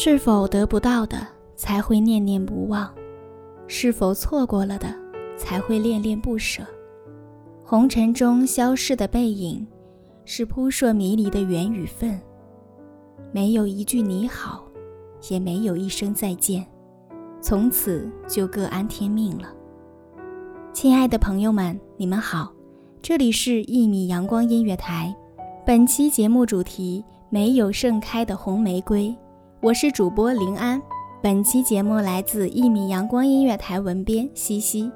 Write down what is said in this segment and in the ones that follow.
是否得不到的才会念念不忘？是否错过了的才会恋恋不舍？红尘中消逝的背影，是扑朔迷离的缘与份。没有一句你好，也没有一声再见，从此就各安天命了。亲爱的朋友们，你们好，这里是一米阳光音乐台，本期节目主题：没有盛开的红玫瑰。我是主播林安，本期节目来自一米阳光音乐台文编西西。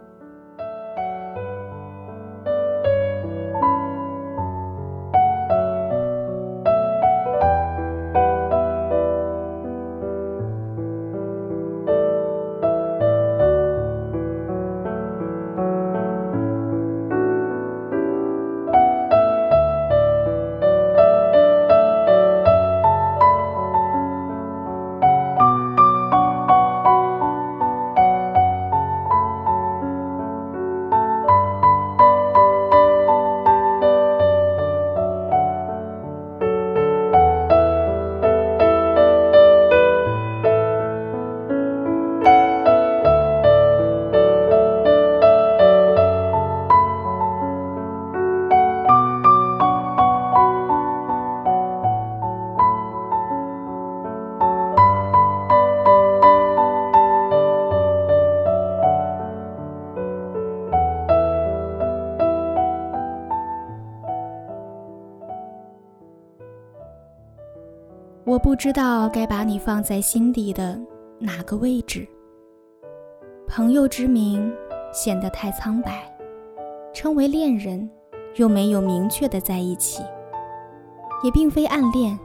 不知道该把你放在心底的哪个位置。朋友之名显得太苍白，称为恋人，又没有明确的在一起，也并非暗恋，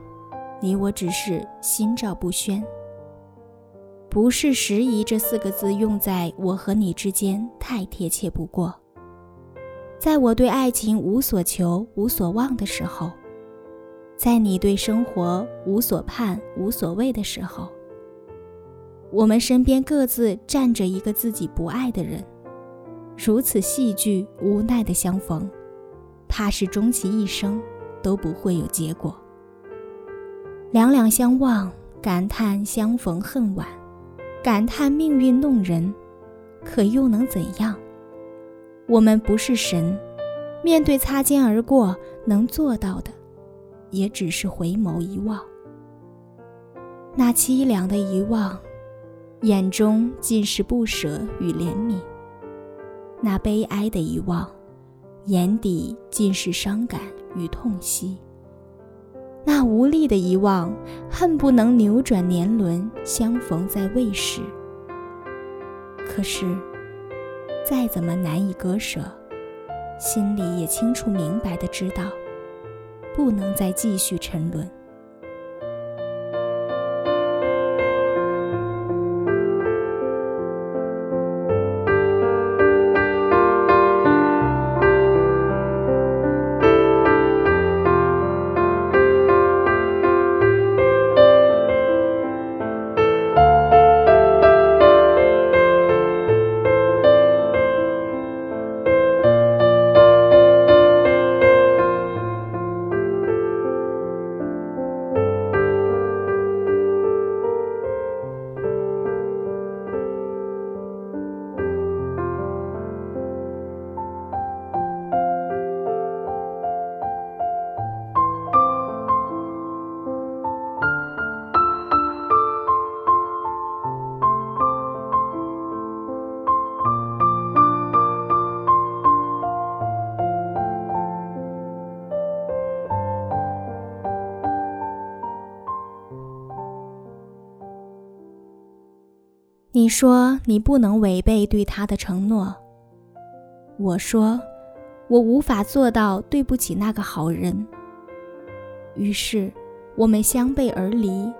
你我只是心照不宣。不是时宜这四个字用在我和你之间太贴切不过。在我对爱情无所求、无所望的时候。在你对生活无所盼、无所谓的时候，我们身边各自站着一个自己不爱的人，如此戏剧无奈的相逢，怕是终其一生都不会有结果。两两相望，感叹相逢恨晚，感叹命运弄人，可又能怎样？我们不是神，面对擦肩而过，能做到的。也只是回眸一望，那凄凉的一望，眼中尽是不舍与怜悯；那悲哀的一望，眼底尽是伤感与痛惜；那无力的一望，恨不能扭转年轮，相逢在未时。可是，再怎么难以割舍，心里也清楚明白的知道。不能再继续沉沦。你说你不能违背对他的承诺。我说，我无法做到对不起那个好人。于是，我们相背而离，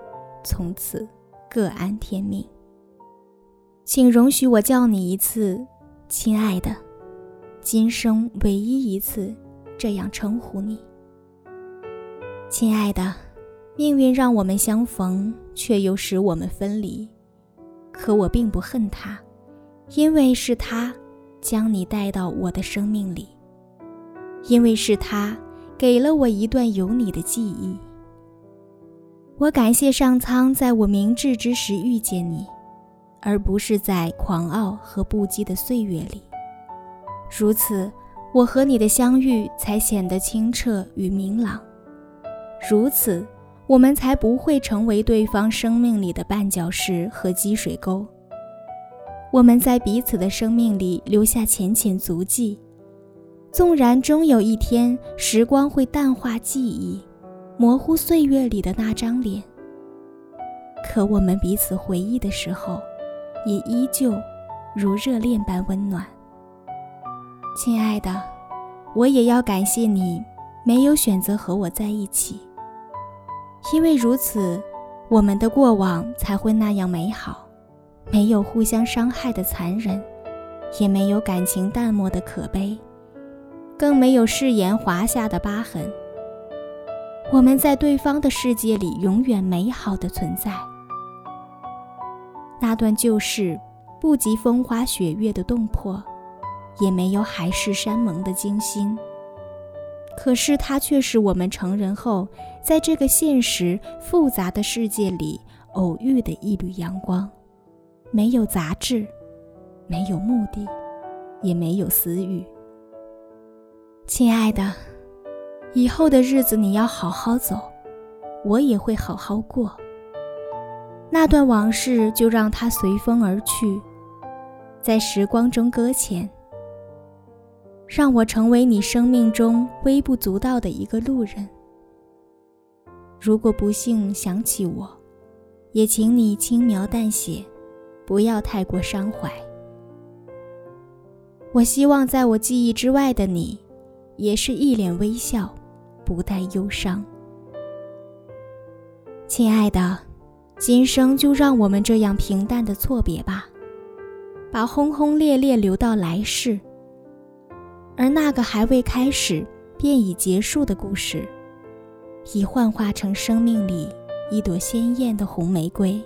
从此各安天命。请容许我叫你一次，亲爱的，今生唯一一次这样称呼你。亲爱的，命运让我们相逢，却又使我们分离。可我并不恨他，因为是他将你带到我的生命里，因为是他给了我一段有你的记忆。我感谢上苍在我明智之时遇见你，而不是在狂傲和不羁的岁月里。如此，我和你的相遇才显得清澈与明朗。如此。我们才不会成为对方生命里的绊脚石和积水沟。我们在彼此的生命里留下浅浅足迹，纵然终有一天时光会淡化记忆，模糊岁月里的那张脸，可我们彼此回忆的时候，也依旧如热恋般温暖。亲爱的，我也要感谢你，没有选择和我在一起。因为如此，我们的过往才会那样美好，没有互相伤害的残忍，也没有感情淡漠的可悲，更没有誓言划下的疤痕。我们在对方的世界里永远美好的存在。那段旧事，不及风花雪月的动魄，也没有海誓山盟的惊心。可是，它却是我们成人后，在这个现实复杂的世界里偶遇的一缕阳光，没有杂质，没有目的，也没有私欲。亲爱的，以后的日子你要好好走，我也会好好过。那段往事就让它随风而去，在时光中搁浅。让我成为你生命中微不足道的一个路人。如果不幸想起我，也请你轻描淡写，不要太过伤怀。我希望在我记忆之外的你，也是一脸微笑，不带忧伤。亲爱的，今生就让我们这样平淡的错别吧，把轰轰烈烈留到来世。而那个还未开始便已结束的故事，已幻化成生命里一朵鲜艳的红玫瑰。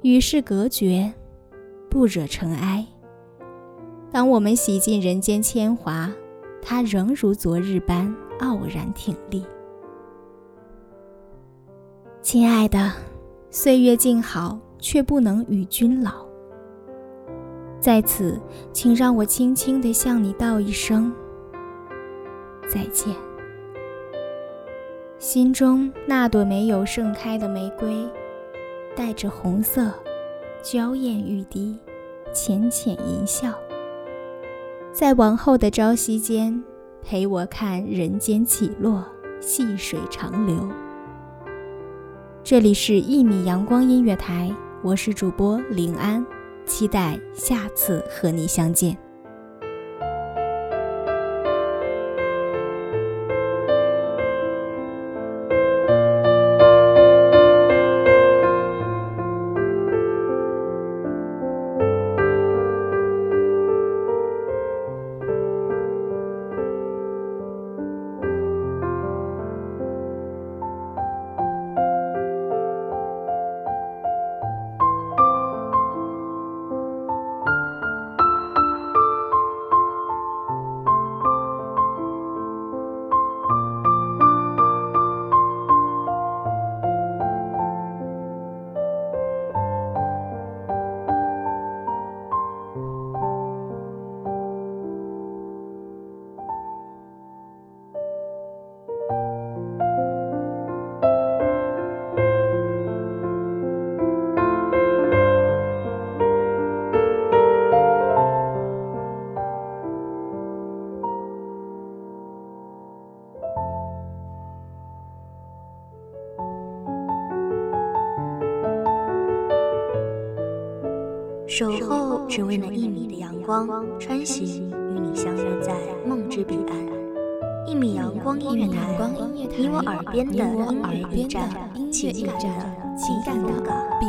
与世隔绝，不惹尘埃。当我们洗尽人间铅华，它仍如昨日般傲然挺立。亲爱的，岁月静好，却不能与君老。在此，请让我轻轻地向你道一声再见。心中那朵没有盛开的玫瑰，带着红色，娇艳欲滴，浅浅一笑，在往后的朝夕间，陪我看人间起落，细水长流。这里是《一米阳光音乐台》，我是主播林安。期待下次和你相见。守候只为那一米的阳光，穿行与你相约在梦之彼岸。一米阳光音乐台，你我耳边的音乐驿站，情感的情感的避